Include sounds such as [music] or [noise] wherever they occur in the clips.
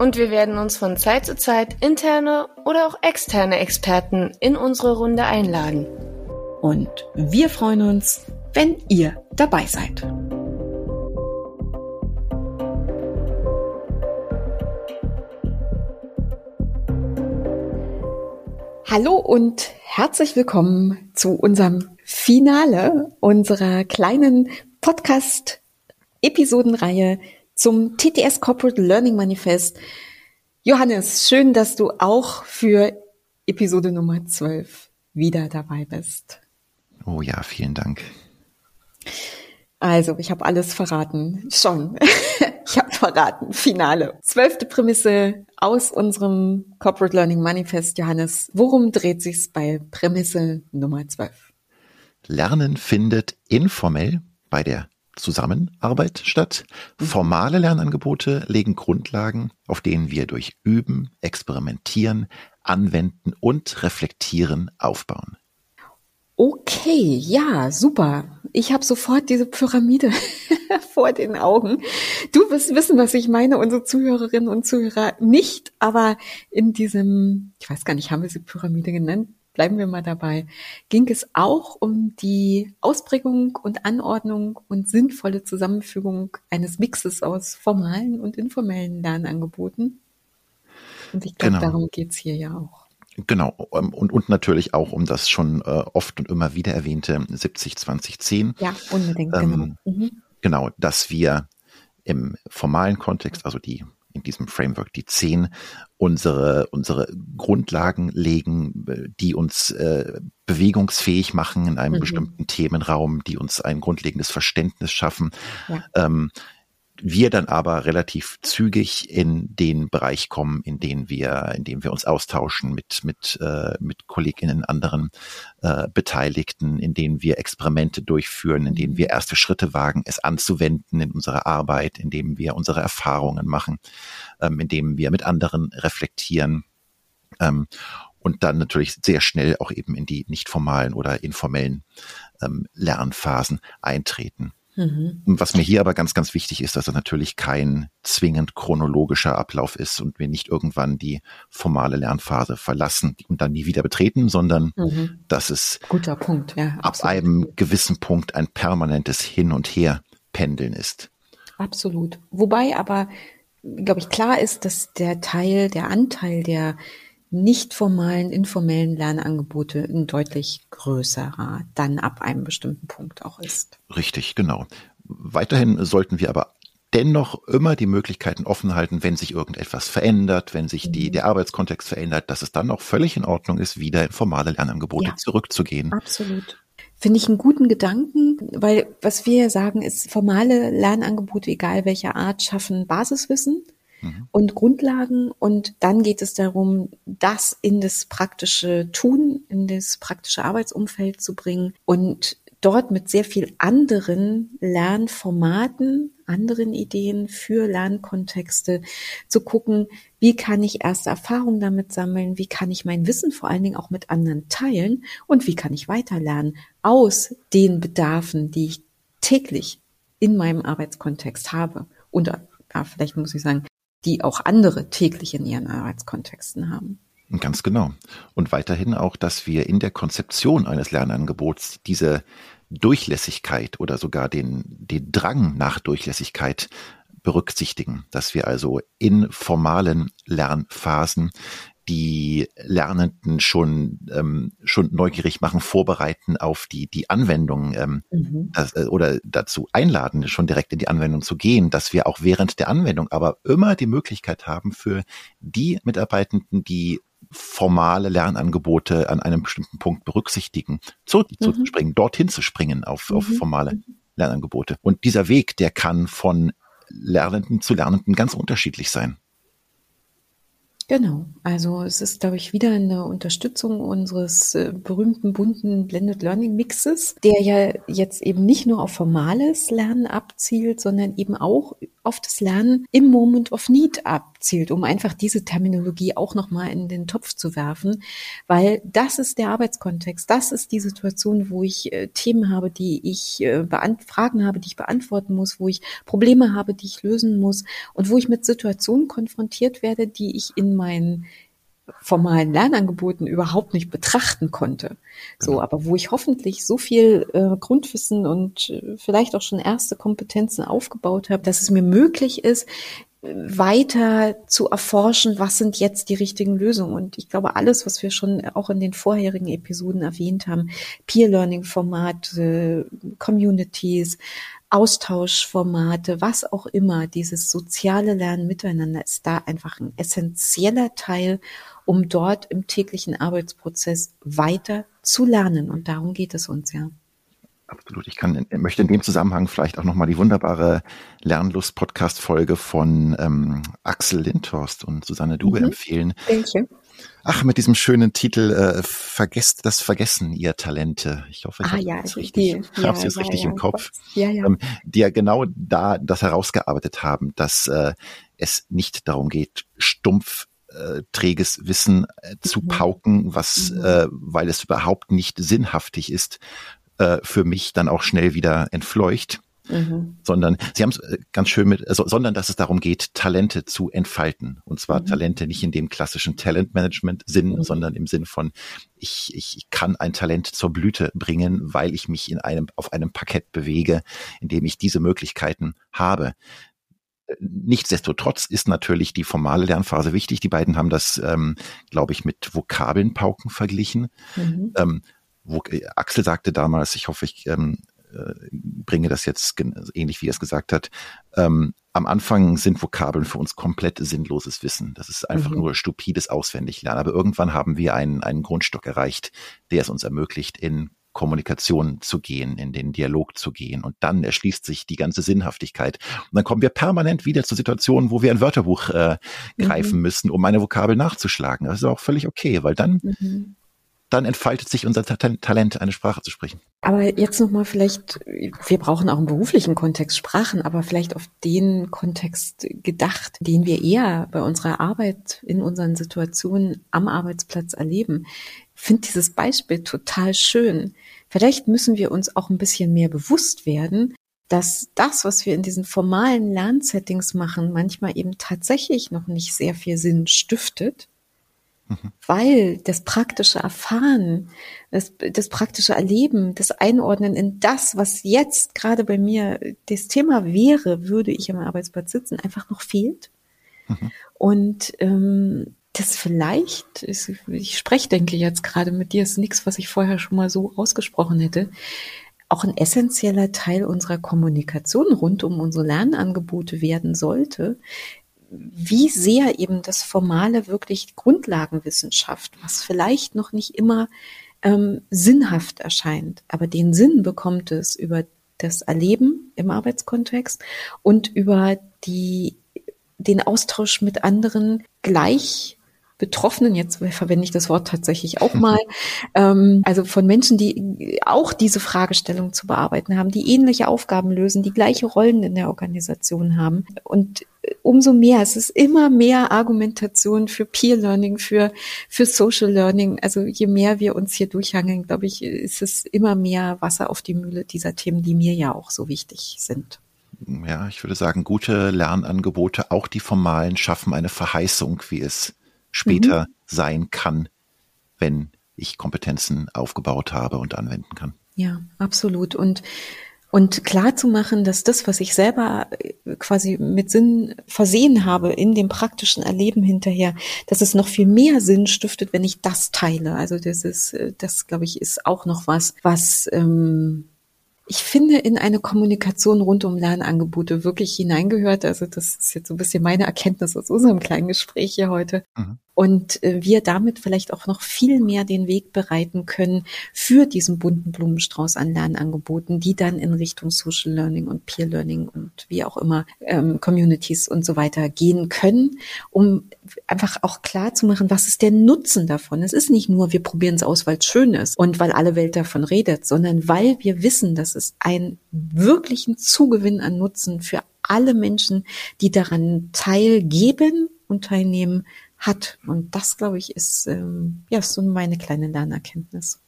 Und wir werden uns von Zeit zu Zeit interne oder auch externe Experten in unsere Runde einladen. Und wir freuen uns, wenn ihr dabei seid. Hallo und herzlich willkommen zu unserem Finale unserer kleinen Podcast-Episodenreihe zum TTS Corporate Learning Manifest. Johannes, schön, dass du auch für Episode Nummer 12 wieder dabei bist. Oh ja, vielen Dank. Also, ich habe alles verraten. Schon. [laughs] ich habe verraten. Finale. Zwölfte Prämisse aus unserem Corporate Learning Manifest, Johannes. Worum dreht sich's bei Prämisse Nummer 12? Lernen findet informell bei der Zusammenarbeit statt. Formale Lernangebote legen Grundlagen, auf denen wir durch Üben, Experimentieren, Anwenden und Reflektieren aufbauen. Okay, ja, super. Ich habe sofort diese Pyramide [laughs] vor den Augen. Du wirst wissen, was ich meine, unsere Zuhörerinnen und Zuhörer nicht, aber in diesem, ich weiß gar nicht, haben wir sie Pyramide genannt? Bleiben wir mal dabei. Ging es auch um die Ausprägung und Anordnung und sinnvolle Zusammenfügung eines Mixes aus formalen und informellen Lernangeboten? Und ich glaube, genau. darum geht's hier ja auch. Genau, ähm, und, und natürlich auch um das schon äh, oft und immer wieder erwähnte 70-20-10. Ja, unbedingt, ähm, genau. Mhm. Genau, dass wir im formalen Kontext, also die in diesem Framework die 10, unsere, unsere Grundlagen legen, die uns äh, bewegungsfähig machen in einem mhm. bestimmten Themenraum, die uns ein grundlegendes Verständnis schaffen. Ja. Ähm, wir dann aber relativ zügig in den Bereich kommen, in den wir, in dem wir uns austauschen mit mit äh, mit Kolleginnen, anderen äh, Beteiligten, in denen wir Experimente durchführen, in denen wir mhm. erste Schritte wagen, es anzuwenden in unserer Arbeit, in dem wir unsere Erfahrungen machen, ähm, in dem wir mit anderen reflektieren. Ähm, und dann natürlich sehr schnell auch eben in die nicht formalen oder informellen ähm, Lernphasen eintreten. Mhm. Was mir hier aber ganz, ganz wichtig ist, dass es natürlich kein zwingend chronologischer Ablauf ist und wir nicht irgendwann die formale Lernphase verlassen und dann nie wieder betreten, sondern mhm. dass es Guter Punkt, ja, ab einem gewissen Punkt ein permanentes Hin und Her pendeln ist. Absolut. Wobei aber, glaube ich, klar ist, dass der Teil, der Anteil der nicht formalen, informellen Lernangebote ein deutlich größerer dann ab einem bestimmten Punkt auch ist. Richtig, genau. Weiterhin sollten wir aber dennoch immer die Möglichkeiten offen halten, wenn sich irgendetwas verändert, wenn sich die, mhm. der Arbeitskontext verändert, dass es dann auch völlig in Ordnung ist, wieder in formale Lernangebote ja, zurückzugehen. Absolut. Finde ich einen guten Gedanken, weil was wir sagen ist, formale Lernangebote, egal welcher Art, schaffen Basiswissen mhm. und Grundlagen. Und dann geht es darum, das in das praktische Tun, in das praktische Arbeitsumfeld zu bringen und dort mit sehr viel anderen Lernformaten, anderen Ideen für Lernkontexte zu gucken, wie kann ich erste Erfahrungen damit sammeln, wie kann ich mein Wissen vor allen Dingen auch mit anderen teilen und wie kann ich weiterlernen aus den Bedarfen, die ich täglich in meinem Arbeitskontext habe. Und ja, vielleicht muss ich sagen, die auch andere täglich in ihren Arbeitskontexten haben. Ganz genau. Und weiterhin auch, dass wir in der Konzeption eines Lernangebots diese Durchlässigkeit oder sogar den, den Drang nach Durchlässigkeit berücksichtigen, dass wir also in formalen Lernphasen die Lernenden schon ähm, schon neugierig machen, vorbereiten auf die die Anwendung ähm, mhm. das, äh, oder dazu einladen, schon direkt in die Anwendung zu gehen, dass wir auch während der Anwendung aber immer die Möglichkeit haben für die Mitarbeitenden, die formale Lernangebote an einem bestimmten Punkt berücksichtigen, zurückzuspringen, mhm. dorthin zu springen auf, auf mhm. formale mhm. Lernangebote. Und dieser Weg, der kann von Lernenden zu Lernenden ganz unterschiedlich sein. Genau. Also es ist, glaube ich, wieder eine Unterstützung unseres äh, berühmten bunten Blended Learning Mixes, der ja jetzt eben nicht nur auf formales Lernen abzielt, sondern eben auch auf das Lernen im Moment of Need abzielt, um einfach diese Terminologie auch nochmal in den Topf zu werfen, weil das ist der Arbeitskontext, das ist die Situation, wo ich äh, Themen habe, die ich äh, Fragen habe, die ich beantworten muss, wo ich Probleme habe, die ich lösen muss und wo ich mit Situationen konfrontiert werde, die ich in meinen formalen Lernangeboten überhaupt nicht betrachten konnte. So, genau. aber wo ich hoffentlich so viel äh, Grundwissen und äh, vielleicht auch schon erste Kompetenzen aufgebaut habe, dass es mir möglich ist, weiter zu erforschen, was sind jetzt die richtigen Lösungen. Und ich glaube, alles, was wir schon auch in den vorherigen Episoden erwähnt haben, Peer-Learning-Formate, Communities, Austauschformate, was auch immer, dieses soziale Lernen miteinander ist da einfach ein essentieller Teil, um dort im täglichen Arbeitsprozess weiter zu lernen. Und darum geht es uns ja. Absolut. Ich kann, möchte in dem Zusammenhang vielleicht auch nochmal die wunderbare Lernlust-Podcast-Folge von ähm, Axel Lindhorst und Susanne Dube mhm. empfehlen. Welche? Ach, mit diesem schönen Titel äh, Vergesst das Vergessen, ihr Talente. Ich hoffe, ich ah, habe ja, es richtig, ja, jetzt ja, richtig ja, im Kopf. Ja, ja. Ähm, die ja genau da das herausgearbeitet haben, dass äh, es nicht darum geht, stumpf äh, träges Wissen äh, zu mhm. pauken, was, mhm. äh, weil es überhaupt nicht sinnhaftig ist, äh, für mich dann auch schnell wieder entfleucht. Mhm. sondern sie haben es äh, ganz schön mit, also, sondern dass es darum geht, Talente zu entfalten. Und zwar mhm. Talente nicht in dem klassischen Talentmanagement-Sinn, mhm. sondern im Sinn von, ich, ich, kann ein Talent zur Blüte bringen, weil ich mich in einem, auf einem Parkett bewege, in dem ich diese Möglichkeiten habe. Nichtsdestotrotz ist natürlich die formale Lernphase wichtig. Die beiden haben das, ähm, glaube ich, mit Vokabelnpauken verglichen. Mhm. Ähm, wo, Axel sagte damals, ich hoffe, ich ähm, äh, bringe das jetzt ähnlich wie er es gesagt hat. Ähm, am Anfang sind Vokabeln für uns komplett sinnloses Wissen. Das ist einfach mhm. nur stupides Auswendiglernen. Aber irgendwann haben wir einen, einen Grundstock erreicht, der es uns ermöglicht, in Kommunikation zu gehen, in den Dialog zu gehen. Und dann erschließt sich die ganze Sinnhaftigkeit. Und dann kommen wir permanent wieder zu Situationen, wo wir ein Wörterbuch äh, greifen mhm. müssen, um eine Vokabel nachzuschlagen. Das ist auch völlig okay, weil dann mhm dann entfaltet sich unser Talent, eine Sprache zu sprechen. Aber jetzt nochmal vielleicht, wir brauchen auch im beruflichen Kontext Sprachen, aber vielleicht auf den Kontext gedacht, den wir eher bei unserer Arbeit in unseren Situationen am Arbeitsplatz erleben. Ich finde dieses Beispiel total schön. Vielleicht müssen wir uns auch ein bisschen mehr bewusst werden, dass das, was wir in diesen formalen Lernsettings machen, manchmal eben tatsächlich noch nicht sehr viel Sinn stiftet weil das praktische Erfahren, das, das praktische Erleben, das Einordnen in das, was jetzt gerade bei mir das Thema wäre, würde ich am Arbeitsplatz sitzen, einfach noch fehlt. Mhm. Und ähm, das vielleicht, ist, ich spreche, denke jetzt gerade mit dir, ist nichts, was ich vorher schon mal so ausgesprochen hätte, auch ein essentieller Teil unserer Kommunikation rund um unsere Lernangebote werden sollte, wie sehr eben das Formale wirklich Grundlagenwissenschaft, was vielleicht noch nicht immer ähm, sinnhaft erscheint, aber den Sinn bekommt es über das Erleben im Arbeitskontext und über die, den Austausch mit anderen gleich Betroffenen, jetzt verwende ich das Wort tatsächlich auch mal, ähm, also von Menschen, die auch diese Fragestellung zu bearbeiten haben, die ähnliche Aufgaben lösen, die gleiche Rollen in der Organisation haben. Und umso mehr, es ist immer mehr Argumentation für Peer Learning, für, für Social Learning. Also je mehr wir uns hier durchhangeln, glaube ich, ist es immer mehr Wasser auf die Mühle dieser Themen, die mir ja auch so wichtig sind ja, ich würde sagen, gute Lernangebote, auch die formalen, schaffen eine Verheißung, wie es später mhm. sein kann, wenn ich Kompetenzen aufgebaut habe und anwenden kann. Ja, absolut. Und und klar zu machen, dass das, was ich selber äh, quasi mit Sinn versehen habe in dem praktischen Erleben hinterher, dass es noch viel mehr Sinn stiftet, wenn ich das teile. Also das ist, äh, das glaube ich, ist auch noch was, was ähm, ich finde, in eine Kommunikation rund um Lernangebote wirklich hineingehört. Also das ist jetzt so ein bisschen meine Erkenntnis aus unserem kleinen Gespräch hier heute. Mhm. Und äh, wir damit vielleicht auch noch viel mehr den Weg bereiten können für diesen bunten Blumenstrauß an Lernangeboten, die dann in Richtung Social Learning und Peer Learning und wie auch immer ähm, Communities und so weiter gehen können, um einfach auch klar zu machen, was ist der Nutzen davon. Es ist nicht nur, wir probieren es aus, weil es schön ist und weil alle Welt davon redet, sondern weil wir wissen, dass es einen wirklichen Zugewinn an Nutzen für alle Menschen, die daran teilgeben und teilnehmen, hat. Und das, glaube ich, ist ähm, ja so meine kleine Lernerkenntnis.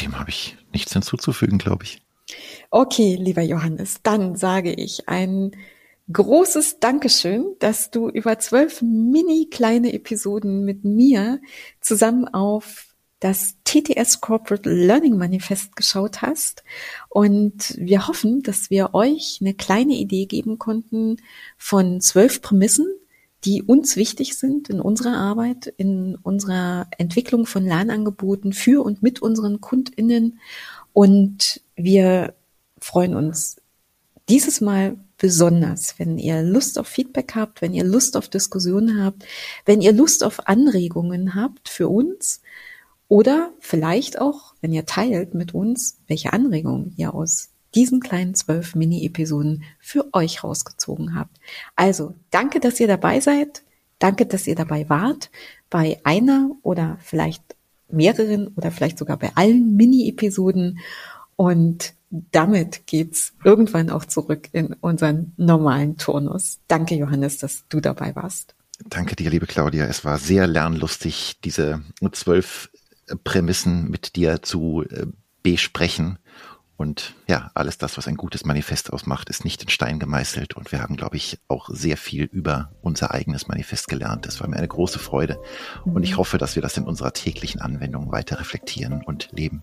Dem habe ich nichts hinzuzufügen, glaube ich. Okay, lieber Johannes, dann sage ich ein großes Dankeschön, dass du über zwölf mini kleine Episoden mit mir zusammen auf das TTS Corporate Learning Manifest geschaut hast. Und wir hoffen, dass wir euch eine kleine Idee geben konnten von zwölf Prämissen, die uns wichtig sind in unserer Arbeit, in unserer Entwicklung von Lernangeboten für und mit unseren KundInnen. Und wir freuen uns dieses Mal besonders, wenn ihr Lust auf Feedback habt, wenn ihr Lust auf Diskussionen habt, wenn ihr Lust auf Anregungen habt für uns oder vielleicht auch, wenn ihr teilt mit uns, welche Anregungen ihr aus diesen kleinen zwölf Mini-Episoden für euch rausgezogen habt. Also, danke, dass ihr dabei seid. Danke, dass ihr dabei wart bei einer oder vielleicht mehreren oder vielleicht sogar bei allen Mini-Episoden. Und damit geht's irgendwann auch zurück in unseren normalen Turnus. Danke, Johannes, dass du dabei warst. Danke dir, liebe Claudia. Es war sehr lernlustig, diese zwölf Prämissen mit dir zu äh, besprechen. Und ja, alles das, was ein gutes Manifest ausmacht, ist nicht in Stein gemeißelt. Und wir haben, glaube ich, auch sehr viel über unser eigenes Manifest gelernt. Das war mir eine große Freude. Und ich mhm. hoffe, dass wir das in unserer täglichen Anwendung weiter reflektieren und leben.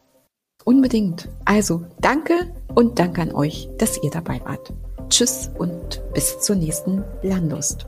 Unbedingt. Also danke und danke an euch, dass ihr dabei wart. Tschüss und bis zur nächsten Lernlust.